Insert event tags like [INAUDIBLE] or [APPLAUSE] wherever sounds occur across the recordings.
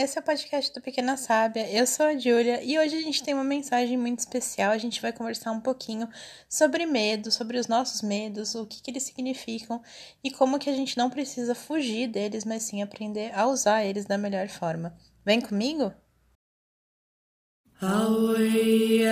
esse é o podcast do Pequena Sábia. Eu sou a Júlia e hoje a gente tem uma mensagem muito especial. A gente vai conversar um pouquinho sobre medo, sobre os nossos medos, o que, que eles significam e como que a gente não precisa fugir deles, mas sim aprender a usar eles da melhor forma. Vem comigo? Away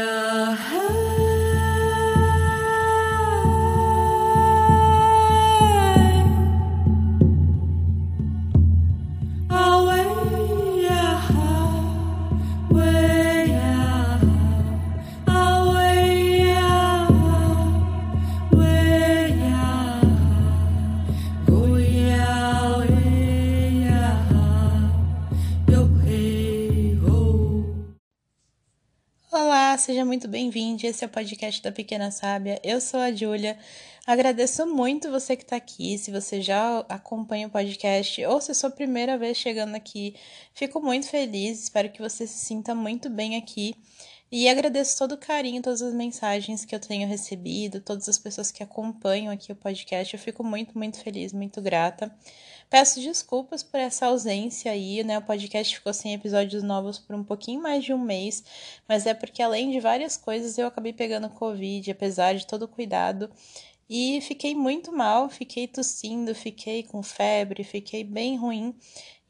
seja muito bem-vindo. Esse é o podcast da Pequena Sábia. Eu sou a Júlia. Agradeço muito você que está aqui. Se você já acompanha o podcast ou se é sua primeira vez chegando aqui, fico muito feliz. Espero que você se sinta muito bem aqui. E agradeço todo o carinho, todas as mensagens que eu tenho recebido, todas as pessoas que acompanham aqui o podcast. Eu fico muito, muito feliz, muito grata. Peço desculpas por essa ausência aí, né? O podcast ficou sem episódios novos por um pouquinho mais de um mês, mas é porque além de várias coisas eu acabei pegando Covid, apesar de todo o cuidado. E fiquei muito mal, fiquei tossindo, fiquei com febre, fiquei bem ruim,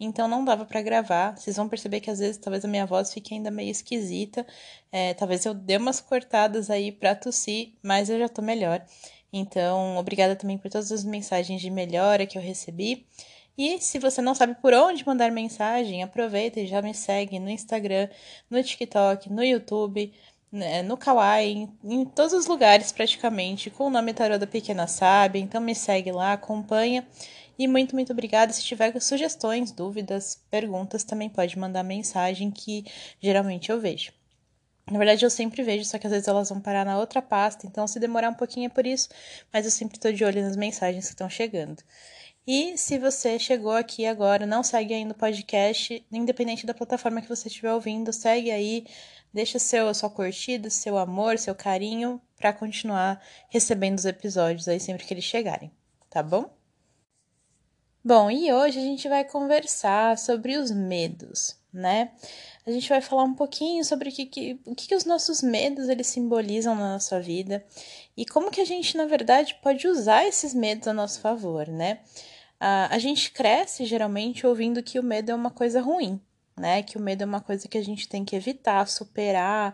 então não dava para gravar. Vocês vão perceber que às vezes talvez a minha voz fique ainda meio esquisita, é, talvez eu dê umas cortadas aí pra tossir, mas eu já tô melhor. Então, obrigada também por todas as mensagens de melhora que eu recebi. E se você não sabe por onde mandar mensagem, aproveita e já me segue no Instagram, no TikTok, no YouTube, né, no Kawaii, em todos os lugares praticamente, com o nome Tarô da Pequena Sábia. Então me segue lá, acompanha. E muito, muito obrigada. Se tiver sugestões, dúvidas, perguntas, também pode mandar mensagem que geralmente eu vejo. Na verdade, eu sempre vejo, só que às vezes elas vão parar na outra pasta, então se demorar um pouquinho é por isso, mas eu sempre estou de olho nas mensagens que estão chegando. E se você chegou aqui agora, não segue ainda o podcast, independente da plataforma que você estiver ouvindo, segue aí, deixa seu sua curtida, seu amor, seu carinho para continuar recebendo os episódios aí sempre que eles chegarem, tá bom? Bom, e hoje a gente vai conversar sobre os medos, né? A gente vai falar um pouquinho sobre o que, que, o que, que os nossos medos eles simbolizam na nossa vida e como que a gente, na verdade, pode usar esses medos a nosso favor, né? Uh, a gente cresce geralmente ouvindo que o medo é uma coisa ruim, né? Que o medo é uma coisa que a gente tem que evitar, superar,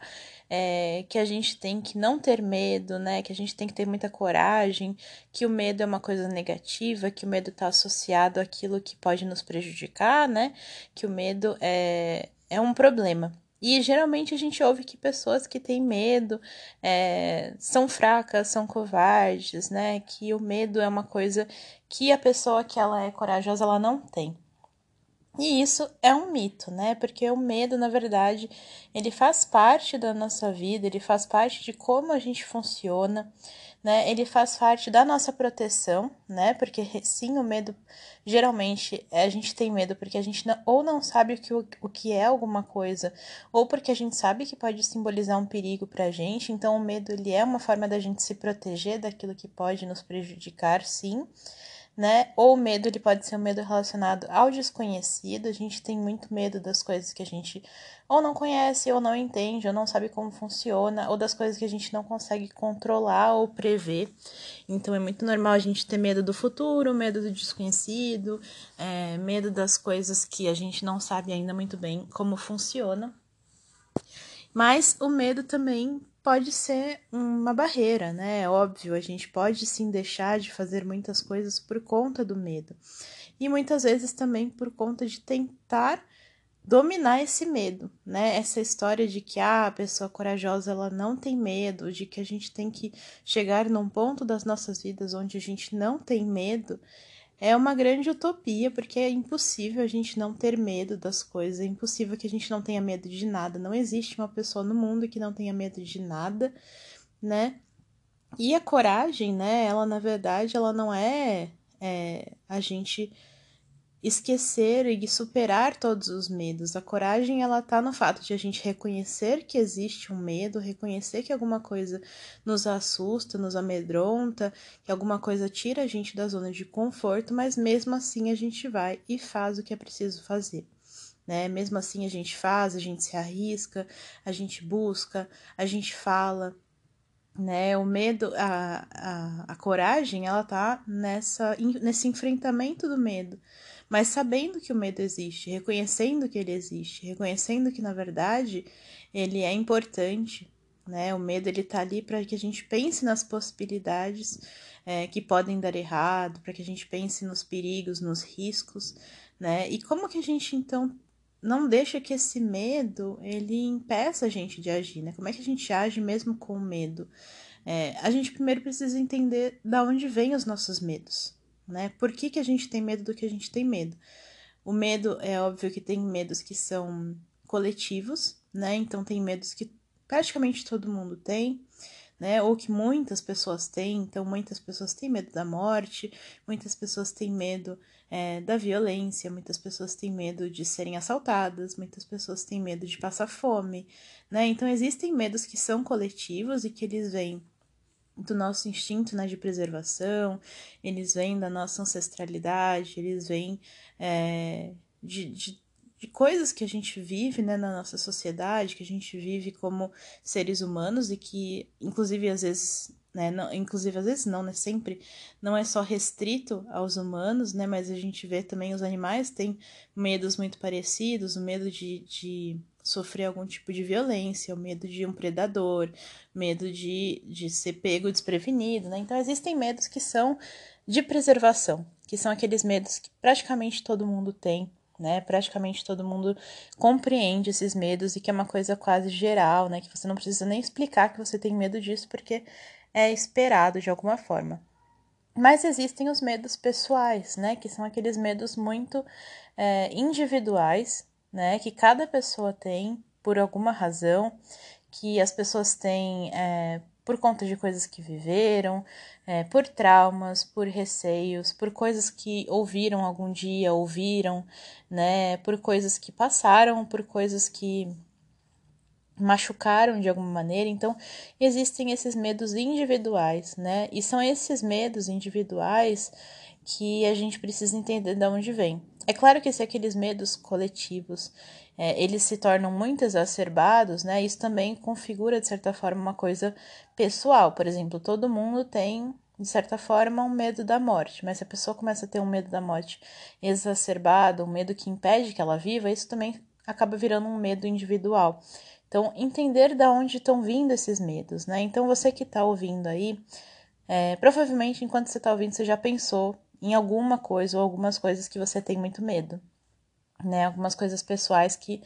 é, que a gente tem que não ter medo, né? Que a gente tem que ter muita coragem, que o medo é uma coisa negativa, que o medo está associado àquilo que pode nos prejudicar, né? Que o medo é, é um problema. E geralmente a gente ouve que pessoas que têm medo é, são fracas, são covardes, né? Que o medo é uma coisa que a pessoa que ela é corajosa ela não tem. E isso é um mito, né? Porque o medo, na verdade, ele faz parte da nossa vida, ele faz parte de como a gente funciona né? Ele faz parte da nossa proteção, né? Porque sim, o medo geralmente a gente tem medo porque a gente não, ou não sabe o que, o, o que é alguma coisa, ou porque a gente sabe que pode simbolizar um perigo pra gente. Então, o medo ele é uma forma da gente se proteger daquilo que pode nos prejudicar, sim né? Ou o medo, ele pode ser um medo relacionado ao desconhecido. A gente tem muito medo das coisas que a gente ou não conhece, ou não entende, ou não sabe como funciona, ou das coisas que a gente não consegue controlar ou prever. Então é muito normal a gente ter medo do futuro, medo do desconhecido, é, medo das coisas que a gente não sabe ainda muito bem como funciona. Mas o medo também pode ser uma barreira, né? É óbvio, a gente pode sim deixar de fazer muitas coisas por conta do medo. E muitas vezes também por conta de tentar dominar esse medo, né? Essa história de que ah, a pessoa corajosa ela não tem medo, de que a gente tem que chegar num ponto das nossas vidas onde a gente não tem medo, é uma grande utopia, porque é impossível a gente não ter medo das coisas, é impossível que a gente não tenha medo de nada. Não existe uma pessoa no mundo que não tenha medo de nada, né? E a coragem, né? Ela, na verdade, ela não é, é a gente esquecer e superar todos os medos. A coragem ela tá no fato de a gente reconhecer que existe um medo, reconhecer que alguma coisa nos assusta, nos amedronta, que alguma coisa tira a gente da zona de conforto, mas mesmo assim a gente vai e faz o que é preciso fazer. né? Mesmo assim a gente faz, a gente se arrisca, a gente busca, a gente fala, né? O medo, a, a, a coragem, ela tá nessa, nesse enfrentamento do medo, mas sabendo que o medo existe, reconhecendo que ele existe, reconhecendo que na verdade ele é importante, né? O medo ele tá ali para que a gente pense nas possibilidades é, que podem dar errado, para que a gente pense nos perigos, nos riscos, né? E como que a gente então não deixa que esse medo ele impeça a gente de agir, né? Como é que a gente age mesmo com medo? É, a gente primeiro precisa entender da onde vêm os nossos medos, né? Por que, que a gente tem medo do que a gente tem medo? O medo é óbvio que tem medos que são coletivos, né? Então tem medos que praticamente todo mundo tem né? Ou que muitas pessoas têm. Então, muitas pessoas têm medo da morte, muitas pessoas têm medo é, da violência, muitas pessoas têm medo de serem assaltadas, muitas pessoas têm medo de passar fome, né? Então, existem medos que são coletivos e que eles vêm do nosso instinto né, de preservação, eles vêm da nossa ancestralidade, eles vêm é, de, de de coisas que a gente vive né, na nossa sociedade, que a gente vive como seres humanos e que, inclusive, às vezes, né, não, inclusive, às vezes não, né, sempre, não é só restrito aos humanos, né, mas a gente vê também os animais têm medos muito parecidos, o medo de, de sofrer algum tipo de violência, o medo de um predador, medo de, de ser pego desprevenido, né, então existem medos que são de preservação, que são aqueles medos que praticamente todo mundo tem, né? Praticamente todo mundo compreende esses medos e que é uma coisa quase geral, né? Que você não precisa nem explicar que você tem medo disso porque é esperado de alguma forma. Mas existem os medos pessoais, né? Que são aqueles medos muito é, individuais, né? Que cada pessoa tem por alguma razão, que as pessoas têm é, por conta de coisas que viveram, é, por traumas, por receios, por coisas que ouviram algum dia, ouviram, né, por coisas que passaram, por coisas que machucaram de alguma maneira. Então, existem esses medos individuais, né? E são esses medos individuais que a gente precisa entender de onde vem. É claro que se aqueles medos coletivos é, eles se tornam muito exacerbados, né? Isso também configura, de certa forma, uma coisa pessoal. Por exemplo, todo mundo tem, de certa forma, um medo da morte, mas se a pessoa começa a ter um medo da morte exacerbado, um medo que impede que ela viva, isso também acaba virando um medo individual. Então, entender de onde estão vindo esses medos, né? Então, você que está ouvindo aí, é, provavelmente enquanto você está ouvindo, você já pensou em alguma coisa ou algumas coisas que você tem muito medo né? Algumas coisas pessoais que,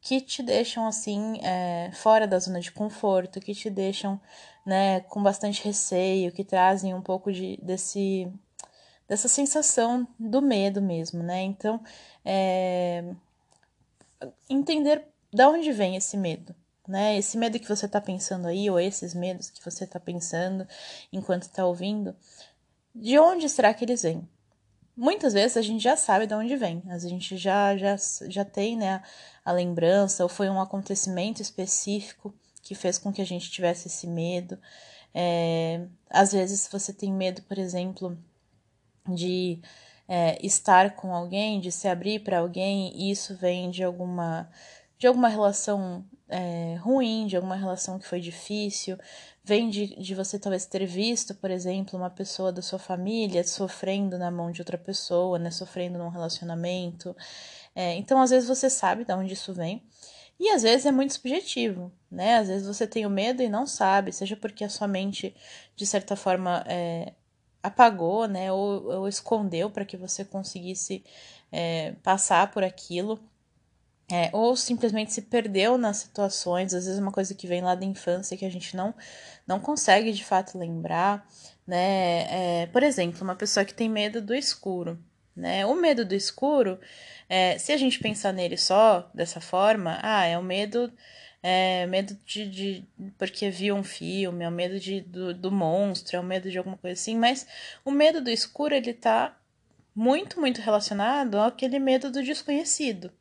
que te deixam assim é, fora da zona de conforto, que te deixam né, com bastante receio, que trazem um pouco de, desse, dessa sensação do medo mesmo, né? Então, é, entender de onde vem esse medo, né? Esse medo que você está pensando aí, ou esses medos que você está pensando enquanto está ouvindo, de onde será que eles vêm? muitas vezes a gente já sabe de onde vem, a gente já, já, já tem né, a lembrança, ou foi um acontecimento específico que fez com que a gente tivesse esse medo. É, às vezes você tem medo, por exemplo, de é, estar com alguém, de se abrir para alguém, e isso vem de alguma, de alguma relação é, ruim, de alguma relação que foi difícil, vem de, de você talvez ter visto, por exemplo, uma pessoa da sua família sofrendo na mão de outra pessoa, né, sofrendo num relacionamento. É, então, às vezes você sabe de onde isso vem. E às vezes é muito subjetivo, né? Às vezes você tem o medo e não sabe, seja porque a sua mente, de certa forma, é, apagou, né? Ou, ou escondeu para que você conseguisse é, passar por aquilo. É, ou simplesmente se perdeu nas situações, às vezes uma coisa que vem lá da infância que a gente não, não consegue de fato lembrar, né? É, por exemplo, uma pessoa que tem medo do escuro, né? O medo do escuro, é, se a gente pensar nele só dessa forma, ah, é o medo, é medo de, de porque viu um filme, é o medo de, do, do monstro, é o medo de alguma coisa assim, mas o medo do escuro ele tá muito, muito relacionado àquele medo do desconhecido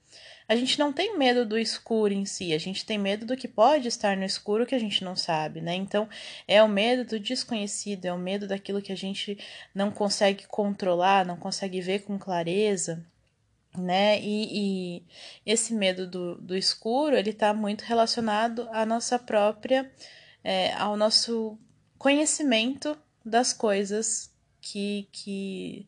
a gente não tem medo do escuro em si, a gente tem medo do que pode estar no escuro que a gente não sabe, né? Então, é o medo do desconhecido, é o medo daquilo que a gente não consegue controlar, não consegue ver com clareza. né? E, e esse medo do, do escuro, ele está muito relacionado à nossa própria, é, ao nosso conhecimento das coisas que, que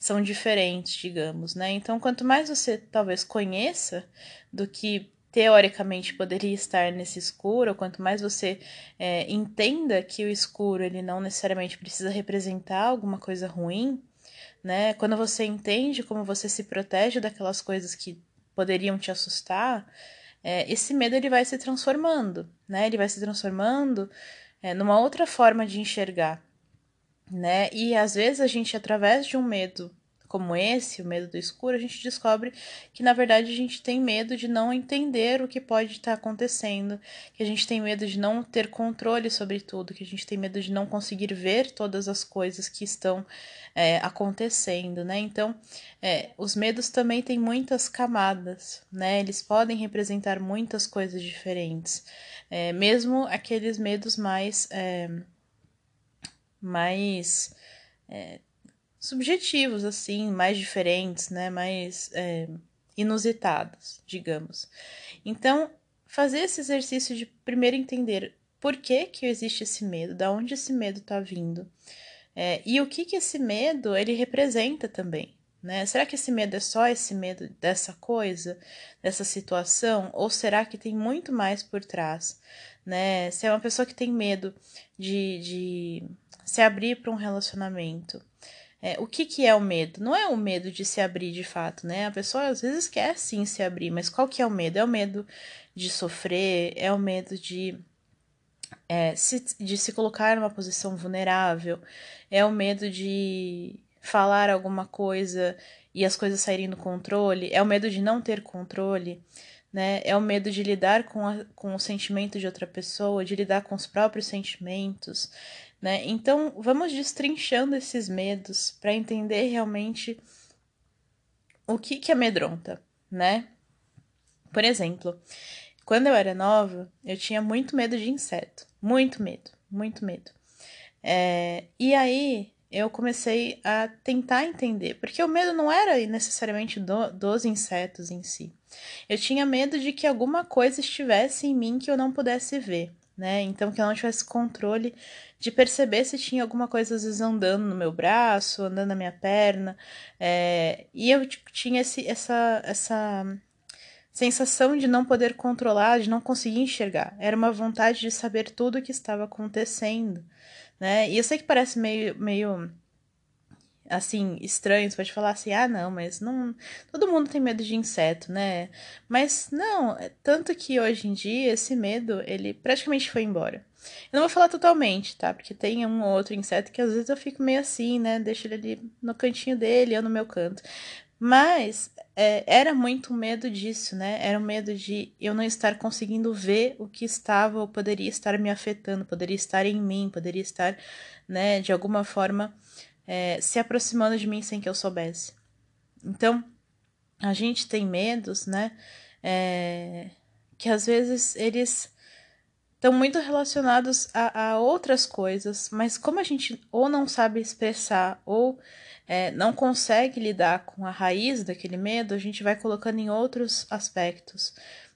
são diferentes, digamos, né? Então, quanto mais você talvez conheça do que teoricamente poderia estar nesse escuro, quanto mais você é, entenda que o escuro ele não necessariamente precisa representar alguma coisa ruim, né? Quando você entende como você se protege daquelas coisas que poderiam te assustar, é, esse medo ele vai se transformando, né? Ele vai se transformando é, numa outra forma de enxergar, né? E às vezes a gente, através de um medo como esse, o medo do escuro, a gente descobre que na verdade a gente tem medo de não entender o que pode estar acontecendo, que a gente tem medo de não ter controle sobre tudo, que a gente tem medo de não conseguir ver todas as coisas que estão é, acontecendo, né? Então, é, os medos também têm muitas camadas, né? Eles podem representar muitas coisas diferentes, é, mesmo aqueles medos mais é, mais é, subjetivos, assim, mais diferentes, né? Mais é, inusitados, digamos. Então, fazer esse exercício de primeiro entender por que que existe esse medo, da onde esse medo está vindo, é, e o que que esse medo ele representa também. Né? Será que esse medo é só esse medo dessa coisa, dessa situação, ou será que tem muito mais por trás? Né? Se é uma pessoa que tem medo de, de se abrir para um relacionamento, é, o que, que é o medo? Não é o medo de se abrir de fato, né? A pessoa às vezes quer sim se abrir, mas qual que é o medo? É o medo de sofrer, é o medo de, é, se, de se colocar numa posição vulnerável, é o medo de falar alguma coisa e as coisas saírem do controle, é o medo de não ter controle, né? É o medo de lidar com, a, com o sentimento de outra pessoa, de lidar com os próprios sentimentos, né? Então, vamos destrinchando esses medos para entender realmente o que que amedronta, né? Por exemplo, quando eu era nova, eu tinha muito medo de inseto, muito medo, muito medo. É, e aí eu comecei a tentar entender, porque o medo não era necessariamente do, dos insetos em si. Eu tinha medo de que alguma coisa estivesse em mim que eu não pudesse ver né? Então que eu não tivesse controle de perceber se tinha alguma coisa às vezes andando no meu braço, andando na minha perna. É... E eu tipo, tinha esse, essa, essa sensação de não poder controlar, de não conseguir enxergar. Era uma vontade de saber tudo o que estava acontecendo, né? E eu sei que parece meio, meio assim, estranho, você pode falar assim, ah, não, mas não. Todo mundo tem medo de inseto, né? Mas não, é tanto que hoje em dia esse medo, ele praticamente foi embora. Eu não vou falar totalmente, tá? Porque tem um ou outro inseto que às vezes eu fico meio assim, né? Deixo ele ali no cantinho dele, eu no meu canto. Mas é, era muito medo disso, né? Era o medo de eu não estar conseguindo ver o que estava ou poderia estar me afetando, poderia estar em mim, poderia estar, né, de alguma forma é, se aproximando de mim sem que eu soubesse. Então, a gente tem medos, né? É, que às vezes eles estão muito relacionados a, a, outras coisas, mas como a gente ou não sabe expressar ou é, não consegue lidar com a raiz daquele medo, a gente vai colocando em outros aspectos,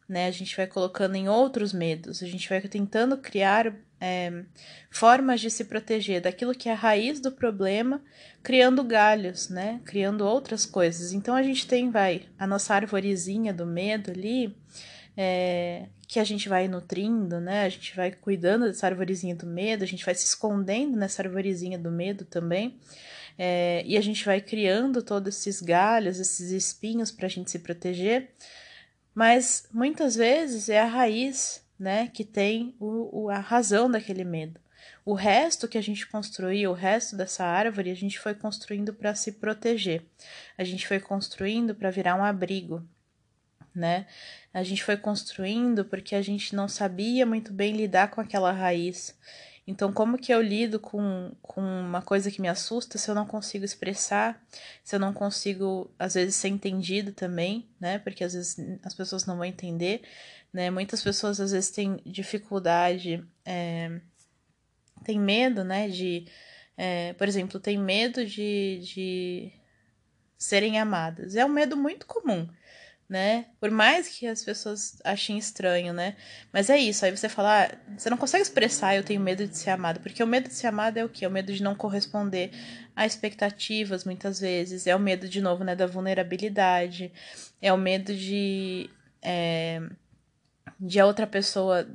né? A gente vai colocando em outros medos, a gente vai tentando criar é, formas de se proteger daquilo que é a raiz do problema, criando galhos, né? Criando outras coisas. Então a gente tem, vai, a nossa arvorezinha do medo ali, é, que a gente vai nutrindo, né? A gente vai cuidando dessa arvorezinha do medo, a gente vai se escondendo nessa arvorezinha do medo também. É, e a gente vai criando todos esses galhos, esses espinhos para a gente se proteger. Mas muitas vezes é a raiz né, que tem o, o, a razão daquele medo. O resto que a gente construiu, o resto dessa árvore, a gente foi construindo para se proteger. A gente foi construindo para virar um abrigo, né? A gente foi construindo porque a gente não sabia muito bem lidar com aquela raiz. Então, como que eu lido com, com uma coisa que me assusta se eu não consigo expressar, se eu não consigo, às vezes, ser entendido também, né? Porque às vezes as pessoas não vão entender, né? Muitas pessoas às vezes têm dificuldade, é, têm medo, né? De, é, por exemplo, tem medo de, de serem amadas. É um medo muito comum, né? Por mais que as pessoas achem estranho, né? Mas é isso. Aí você fala, ah, você não consegue expressar eu tenho medo de ser amado, porque o medo de ser amado é o quê? É o medo de não corresponder a expectativas, muitas vezes. É o medo, de novo, né, da vulnerabilidade. É o medo de. É, de a outra pessoa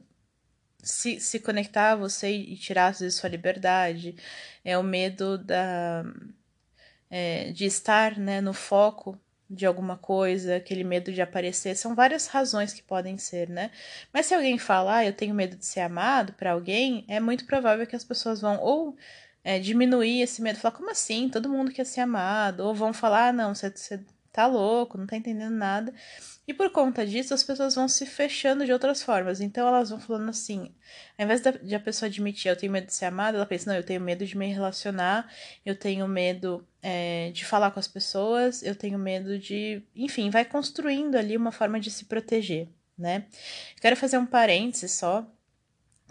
se, se conectar a você e tirar, às vezes, sua liberdade. É o medo da, é, de estar né, no foco de alguma coisa, aquele medo de aparecer, são várias razões que podem ser, né? Mas se alguém falar, ah, eu tenho medo de ser amado para alguém, é muito provável que as pessoas vão ou é, diminuir esse medo, falar, como assim? Todo mundo quer ser amado, ou vão falar, ah, não, você, você tá louco, não tá entendendo nada. E por conta disso, as pessoas vão se fechando de outras formas. Então elas vão falando assim, ao invés de a pessoa admitir, eu tenho medo de ser amada, ela pensa, não, eu tenho medo de me relacionar, eu tenho medo é, de falar com as pessoas, eu tenho medo de. Enfim, vai construindo ali uma forma de se proteger, né? Quero fazer um parênteses só,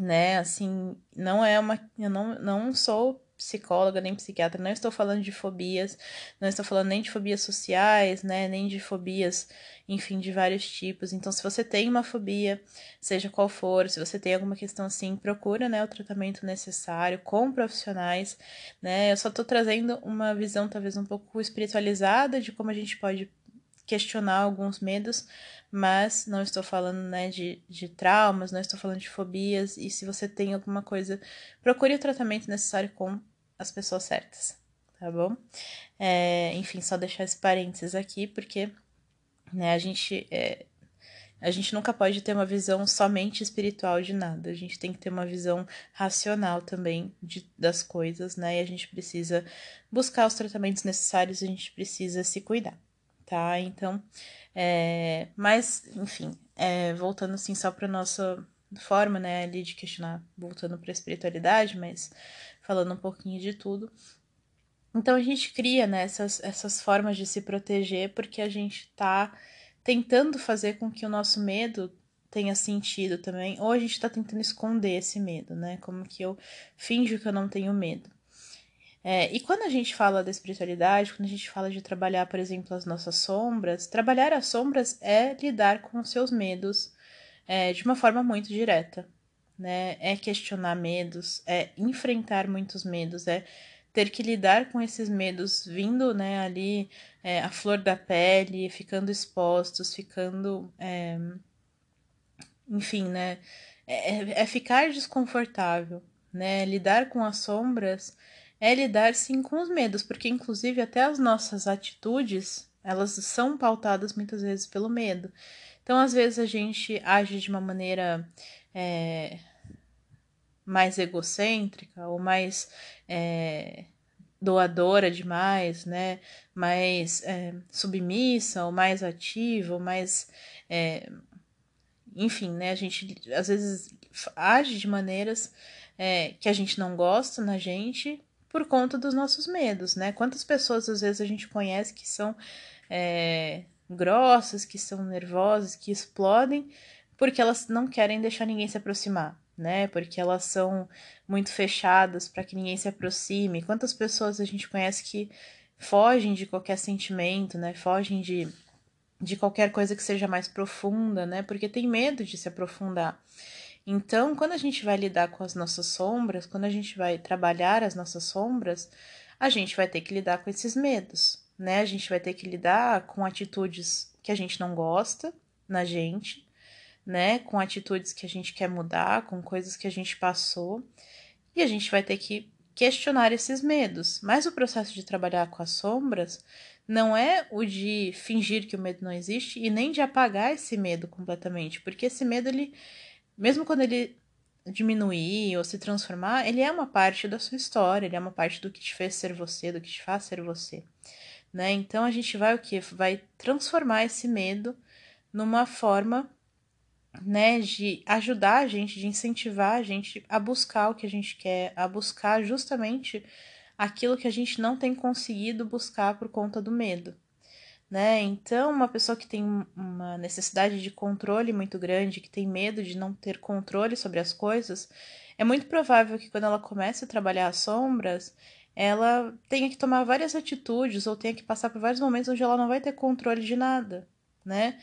né? Assim, não é uma. Eu não, não sou psicóloga nem psiquiatra, não estou falando de fobias, não estou falando nem de fobias sociais, né, nem de fobias, enfim, de vários tipos. Então, se você tem uma fobia, seja qual for, se você tem alguma questão assim, procura, né, o tratamento necessário com profissionais, né? Eu só estou trazendo uma visão talvez um pouco espiritualizada de como a gente pode questionar alguns medos, mas não estou falando né, de, de traumas, não estou falando de fobias, e se você tem alguma coisa, procure o tratamento necessário com as pessoas certas, tá bom? É, enfim, só deixar esse parênteses aqui, porque né, a gente. É, a gente nunca pode ter uma visão somente espiritual de nada. A gente tem que ter uma visão racional também de, das coisas, né? E a gente precisa buscar os tratamentos necessários, a gente precisa se cuidar, tá? Então, é, mas, enfim, é, voltando assim só para nossa forma, né, ali de questionar, voltando para a espiritualidade, mas falando um pouquinho de tudo. Então a gente cria né, essas, essas formas de se proteger porque a gente está tentando fazer com que o nosso medo tenha sentido também, ou a gente está tentando esconder esse medo, né? Como que eu finjo que eu não tenho medo. É, e quando a gente fala da espiritualidade, quando a gente fala de trabalhar, por exemplo, as nossas sombras, trabalhar as sombras é lidar com os seus medos é, de uma forma muito direta, né? É questionar medos, é enfrentar muitos medos, é ter que lidar com esses medos vindo, né, ali é, a flor da pele, ficando expostos, ficando, é, enfim, né? É, é, é ficar desconfortável, né? Lidar com as sombras é lidar sim com os medos, porque inclusive até as nossas atitudes, elas são pautadas muitas vezes pelo medo. Então, às vezes a gente age de uma maneira é, mais egocêntrica ou mais é, doadora demais, né? Mais é, submissa ou mais ativa ou mais é, enfim, né? A gente às vezes age de maneiras é, que a gente não gosta na gente por conta dos nossos medos, né? Quantas pessoas às vezes a gente conhece que são é, grossas, que são nervosas, que explodem porque elas não querem deixar ninguém se aproximar, né? Porque elas são muito fechadas para que ninguém se aproxime. Quantas pessoas a gente conhece que fogem de qualquer sentimento, né? Fogem de, de qualquer coisa que seja mais profunda, né? Porque tem medo de se aprofundar. Então, quando a gente vai lidar com as nossas sombras, quando a gente vai trabalhar as nossas sombras, a gente vai ter que lidar com esses medos, né? A gente vai ter que lidar com atitudes que a gente não gosta na gente, né? Com atitudes que a gente quer mudar, com coisas que a gente passou, e a gente vai ter que questionar esses medos. Mas o processo de trabalhar com as sombras não é o de fingir que o medo não existe e nem de apagar esse medo completamente, porque esse medo ele mesmo quando ele diminuir ou se transformar, ele é uma parte da sua história, ele é uma parte do que te fez ser você, do que te faz ser você, né? Então a gente vai o que? Vai transformar esse medo numa forma, né, de ajudar a gente, de incentivar a gente a buscar o que a gente quer, a buscar justamente aquilo que a gente não tem conseguido buscar por conta do medo, né? Então, uma pessoa que tem uma necessidade de controle muito grande, que tem medo de não ter controle sobre as coisas, é muito provável que quando ela comece a trabalhar as sombras, ela tenha que tomar várias atitudes ou tenha que passar por vários momentos onde ela não vai ter controle de nada, né?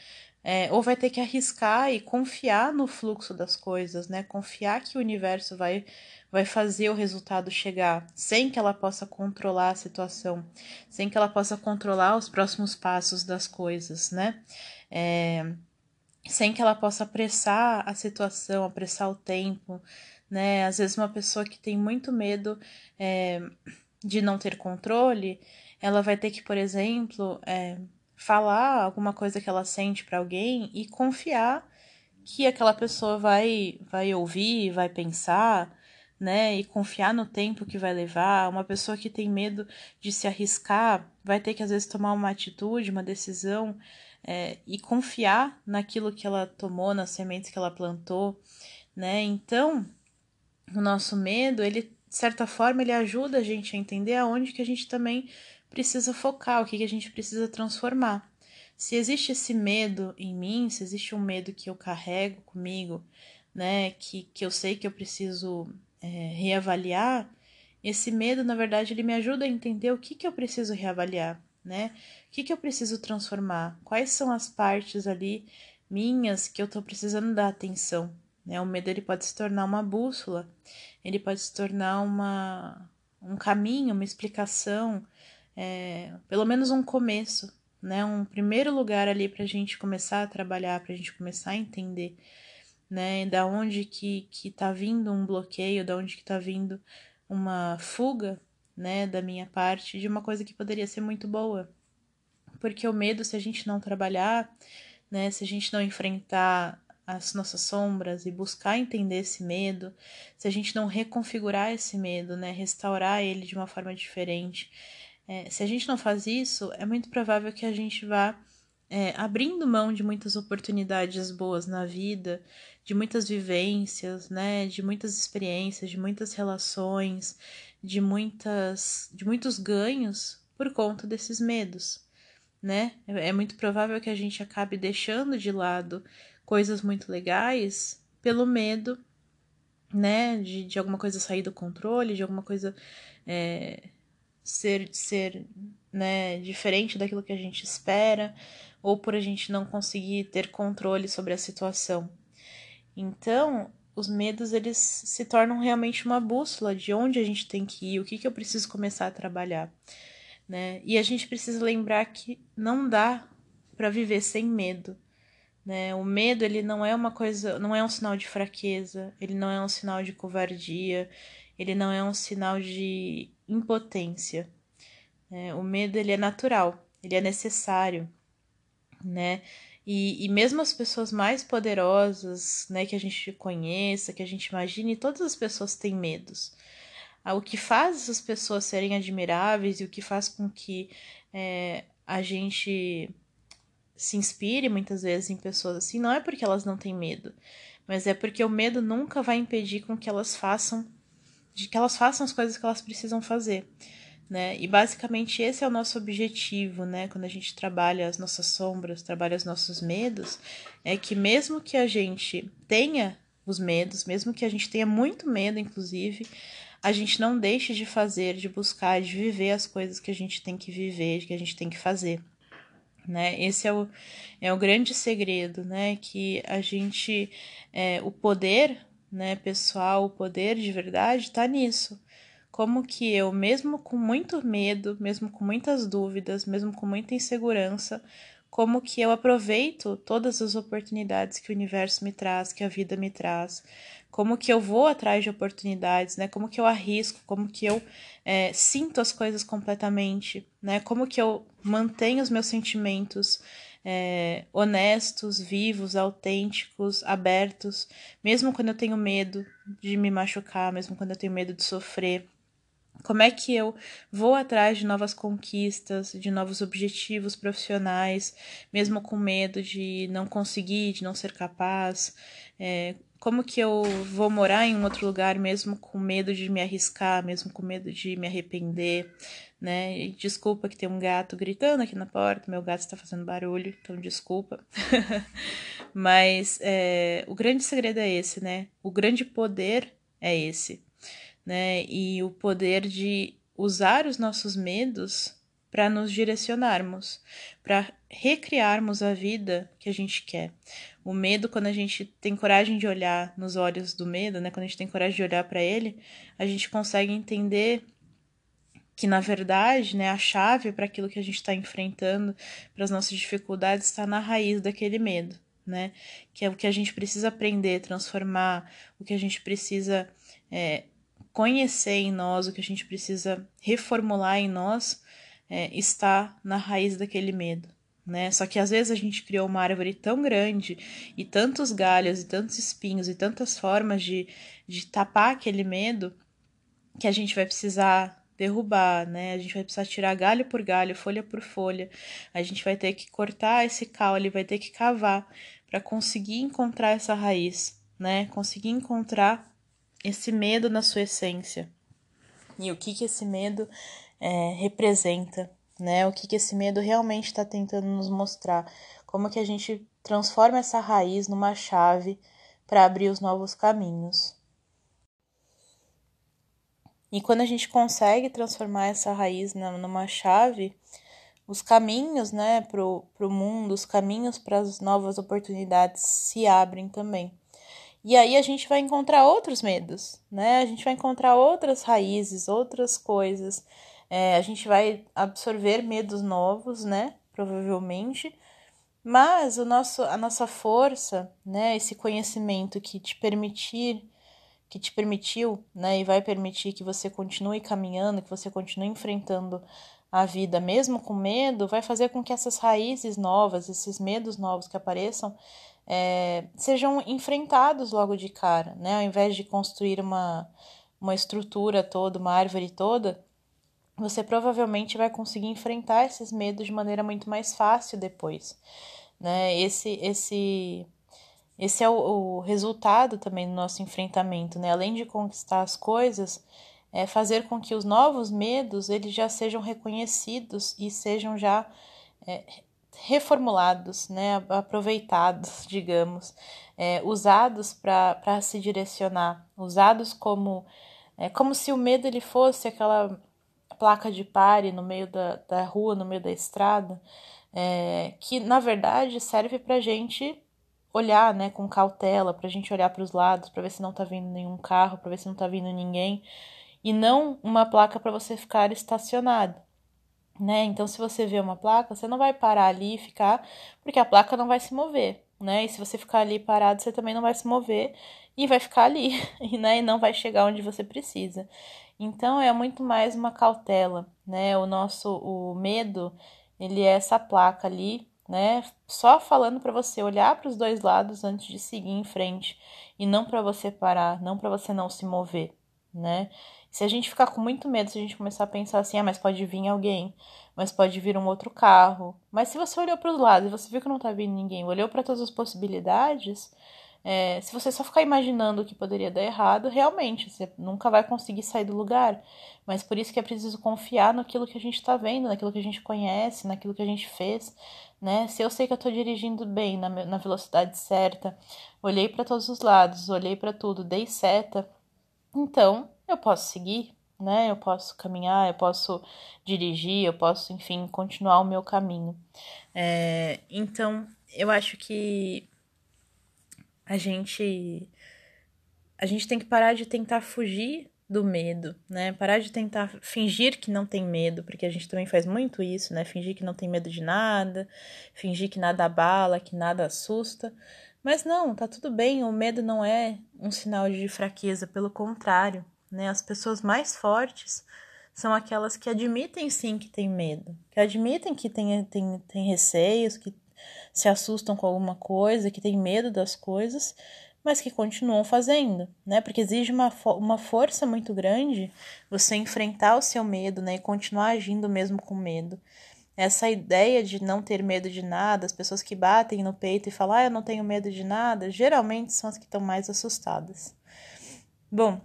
É, ou vai ter que arriscar e confiar no fluxo das coisas, né? Confiar que o universo vai, vai fazer o resultado chegar, sem que ela possa controlar a situação, sem que ela possa controlar os próximos passos das coisas, né? É, sem que ela possa apressar a situação, apressar o tempo, né? Às vezes uma pessoa que tem muito medo é, de não ter controle, ela vai ter que, por exemplo, é, falar alguma coisa que ela sente para alguém e confiar que aquela pessoa vai vai ouvir, vai pensar, né? E confiar no tempo que vai levar. Uma pessoa que tem medo de se arriscar vai ter que às vezes tomar uma atitude, uma decisão é, e confiar naquilo que ela tomou, nas sementes que ela plantou, né? Então, o nosso medo, ele de certa forma, ele ajuda a gente a entender aonde que a gente também precisa focar, o que, que a gente precisa transformar. Se existe esse medo em mim, se existe um medo que eu carrego comigo, né, que, que eu sei que eu preciso é, reavaliar, esse medo, na verdade, ele me ajuda a entender o que, que eu preciso reavaliar, né? O que, que eu preciso transformar? Quais são as partes ali minhas que eu tô precisando dar atenção, né? O medo ele pode se tornar uma bússola, ele pode se tornar uma, um caminho, uma explicação, é, pelo menos um começo, né? Um primeiro lugar ali para a gente começar a trabalhar, para a gente começar a entender, né? Da onde que, que tá vindo um bloqueio, da onde que tá vindo uma fuga, né? Da minha parte, de uma coisa que poderia ser muito boa. Porque o medo, se a gente não trabalhar, né? Se a gente não enfrentar as nossas sombras e buscar entender esse medo, se a gente não reconfigurar esse medo, né, restaurar ele de uma forma diferente, é, se a gente não faz isso, é muito provável que a gente vá é, abrindo mão de muitas oportunidades boas na vida, de muitas vivências, né, de muitas experiências, de muitas relações, de muitas, de muitos ganhos por conta desses medos, né? É, é muito provável que a gente acabe deixando de lado coisas muito legais pelo medo, né, de, de alguma coisa sair do controle, de alguma coisa é, ser, ser né, diferente daquilo que a gente espera, ou por a gente não conseguir ter controle sobre a situação. Então, os medos eles se tornam realmente uma bússola de onde a gente tem que ir, o que, que eu preciso começar a trabalhar, né? E a gente precisa lembrar que não dá para viver sem medo, né? O medo ele não é uma coisa, não é um sinal de fraqueza, ele não é um sinal de covardia, ele não é um sinal de impotência. É, o medo ele é natural, ele é necessário, né? E, e mesmo as pessoas mais poderosas, né, que a gente conheça, que a gente imagine, todas as pessoas têm medos. Ah, o que faz essas pessoas serem admiráveis e o que faz com que é, a gente se inspire muitas vezes em pessoas assim, não é porque elas não têm medo, mas é porque o medo nunca vai impedir com que elas façam de que elas façam as coisas que elas precisam fazer, né? E basicamente esse é o nosso objetivo, né? Quando a gente trabalha as nossas sombras, trabalha os nossos medos, é que mesmo que a gente tenha os medos, mesmo que a gente tenha muito medo, inclusive, a gente não deixe de fazer, de buscar, de viver as coisas que a gente tem que viver, que a gente tem que fazer. Né? Esse é o, é o grande segredo, né? Que a gente, é, o poder né, pessoal, o poder de verdade está nisso. Como que eu, mesmo com muito medo, mesmo com muitas dúvidas, mesmo com muita insegurança, como que eu aproveito todas as oportunidades que o universo me traz, que a vida me traz, como que eu vou atrás de oportunidades, né? Como que eu arrisco, como que eu é, sinto as coisas completamente, né? Como que eu mantenho os meus sentimentos é, honestos, vivos, autênticos, abertos, mesmo quando eu tenho medo de me machucar, mesmo quando eu tenho medo de sofrer. Como é que eu vou atrás de novas conquistas, de novos objetivos profissionais, mesmo com medo de não conseguir, de não ser capaz? É, como que eu vou morar em um outro lugar mesmo com medo de me arriscar, mesmo com medo de me arrepender? Né? E desculpa que tem um gato gritando aqui na porta, meu gato está fazendo barulho, então desculpa. [LAUGHS] Mas é, o grande segredo é esse, né? O grande poder é esse, né? E o poder de usar os nossos medos para nos direcionarmos, para recriarmos a vida que a gente quer. O medo, quando a gente tem coragem de olhar nos olhos do medo, né, quando a gente tem coragem de olhar para ele, a gente consegue entender que na verdade, né, a chave para aquilo que a gente está enfrentando, para as nossas dificuldades, está na raiz daquele medo, né? Que é o que a gente precisa aprender, transformar, o que a gente precisa é, conhecer em nós, o que a gente precisa reformular em nós, é, está na raiz daquele medo. Né? Só que às vezes a gente criou uma árvore tão grande e tantos galhos e tantos espinhos e tantas formas de, de tapar aquele medo que a gente vai precisar derrubar, né? A gente vai precisar tirar galho por galho, folha por folha. A gente vai ter que cortar esse caule, vai ter que cavar para conseguir encontrar essa raiz, né? Conseguir encontrar esse medo na sua essência. E o que que esse medo é, representa, né? O que que esse medo realmente está tentando nos mostrar? Como que a gente transforma essa raiz numa chave para abrir os novos caminhos. E quando a gente consegue transformar essa raiz numa chave, os caminhos né, para o mundo, os caminhos para as novas oportunidades se abrem também. E aí a gente vai encontrar outros medos, né? A gente vai encontrar outras raízes, outras coisas. É, a gente vai absorver medos novos, né? Provavelmente. Mas o nosso, a nossa força, né? Esse conhecimento que te permitir que te permitiu, né, e vai permitir que você continue caminhando, que você continue enfrentando a vida mesmo com medo, vai fazer com que essas raízes novas, esses medos novos que apareçam, é, sejam enfrentados logo de cara, né? Ao invés de construir uma, uma estrutura toda, uma árvore toda, você provavelmente vai conseguir enfrentar esses medos de maneira muito mais fácil depois, né? Esse, esse esse é o, o resultado também do nosso enfrentamento, né? Além de conquistar as coisas, é fazer com que os novos medos eles já sejam reconhecidos e sejam já é, reformulados, né? Aproveitados, [LAUGHS] digamos, é, usados para se direcionar, usados como é, como se o medo ele fosse aquela placa de pare no meio da, da rua, no meio da estrada, é, que na verdade serve para gente olhar, né, com cautela, para a gente olhar para os lados, para ver se não está vindo nenhum carro, para ver se não está vindo ninguém, e não uma placa para você ficar estacionado, né? Então, se você vê uma placa, você não vai parar ali e ficar, porque a placa não vai se mover, né? E se você ficar ali parado, você também não vai se mover e vai ficar ali, [LAUGHS] né? E não vai chegar onde você precisa. Então, é muito mais uma cautela, né? O nosso o medo, ele é essa placa ali né? Só falando para você olhar para os dois lados antes de seguir em frente e não para você parar, não para você não se mover, né? Se a gente ficar com muito medo, se a gente começar a pensar assim, ah, mas pode vir alguém, mas pode vir um outro carro. Mas se você olhou para os lados e você viu que não tá vindo ninguém, olhou para todas as possibilidades, é, se você só ficar imaginando o que poderia dar errado, realmente você nunca vai conseguir sair do lugar. Mas por isso que é preciso confiar naquilo que a gente está vendo, naquilo que a gente conhece, naquilo que a gente fez, né? Se eu sei que eu estou dirigindo bem, na, na velocidade certa, olhei para todos os lados, olhei para tudo, dei seta, então eu posso seguir, né? Eu posso caminhar, eu posso dirigir, eu posso, enfim, continuar o meu caminho. É, então, eu acho que a gente a gente tem que parar de tentar fugir do medo, né? Parar de tentar fingir que não tem medo, porque a gente também faz muito isso, né? Fingir que não tem medo de nada, fingir que nada abala, que nada assusta. Mas não, tá tudo bem, o medo não é um sinal de fraqueza, pelo contrário, né? As pessoas mais fortes são aquelas que admitem sim que tem medo, que admitem que tem, tem, tem receios, que se assustam com alguma coisa, que tem medo das coisas, mas que continuam fazendo, né? Porque exige uma, uma força muito grande você enfrentar o seu medo, né? E continuar agindo mesmo com medo. Essa ideia de não ter medo de nada, as pessoas que batem no peito e falam, ah, eu não tenho medo de nada, geralmente são as que estão mais assustadas. Bom,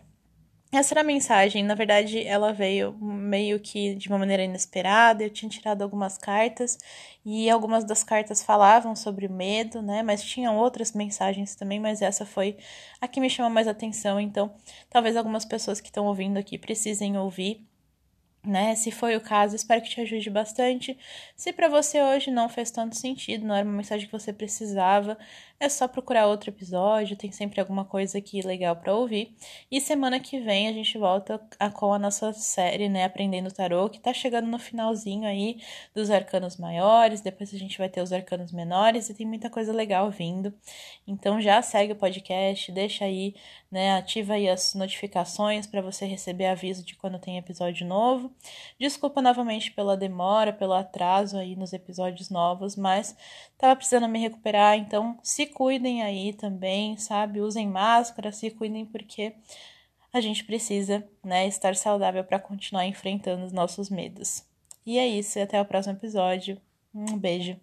essa era a mensagem. Na verdade, ela veio meio que de uma maneira inesperada. Eu tinha tirado algumas cartas e algumas das cartas falavam sobre o medo, né? Mas tinham outras mensagens também, mas essa foi a que me chamou mais atenção. Então, talvez algumas pessoas que estão ouvindo aqui precisem ouvir né? Se foi o caso, espero que te ajude bastante. Se para você hoje não fez tanto sentido, não era uma mensagem que você precisava, é só procurar outro episódio, tem sempre alguma coisa aqui legal para ouvir. E semana que vem a gente volta com a nossa série, né, Aprendendo Tarô, que tá chegando no finalzinho aí dos arcanos maiores, depois a gente vai ter os arcanos menores e tem muita coisa legal vindo. Então já segue o podcast, deixa aí, né, ativa aí as notificações para você receber aviso de quando tem episódio novo. Desculpa novamente pela demora, pelo atraso aí nos episódios novos, mas tava precisando me recuperar, então se cuidem aí também, sabe? Usem máscara, se cuidem porque a gente precisa, né, estar saudável para continuar enfrentando os nossos medos. E é isso, até o próximo episódio. Um beijo.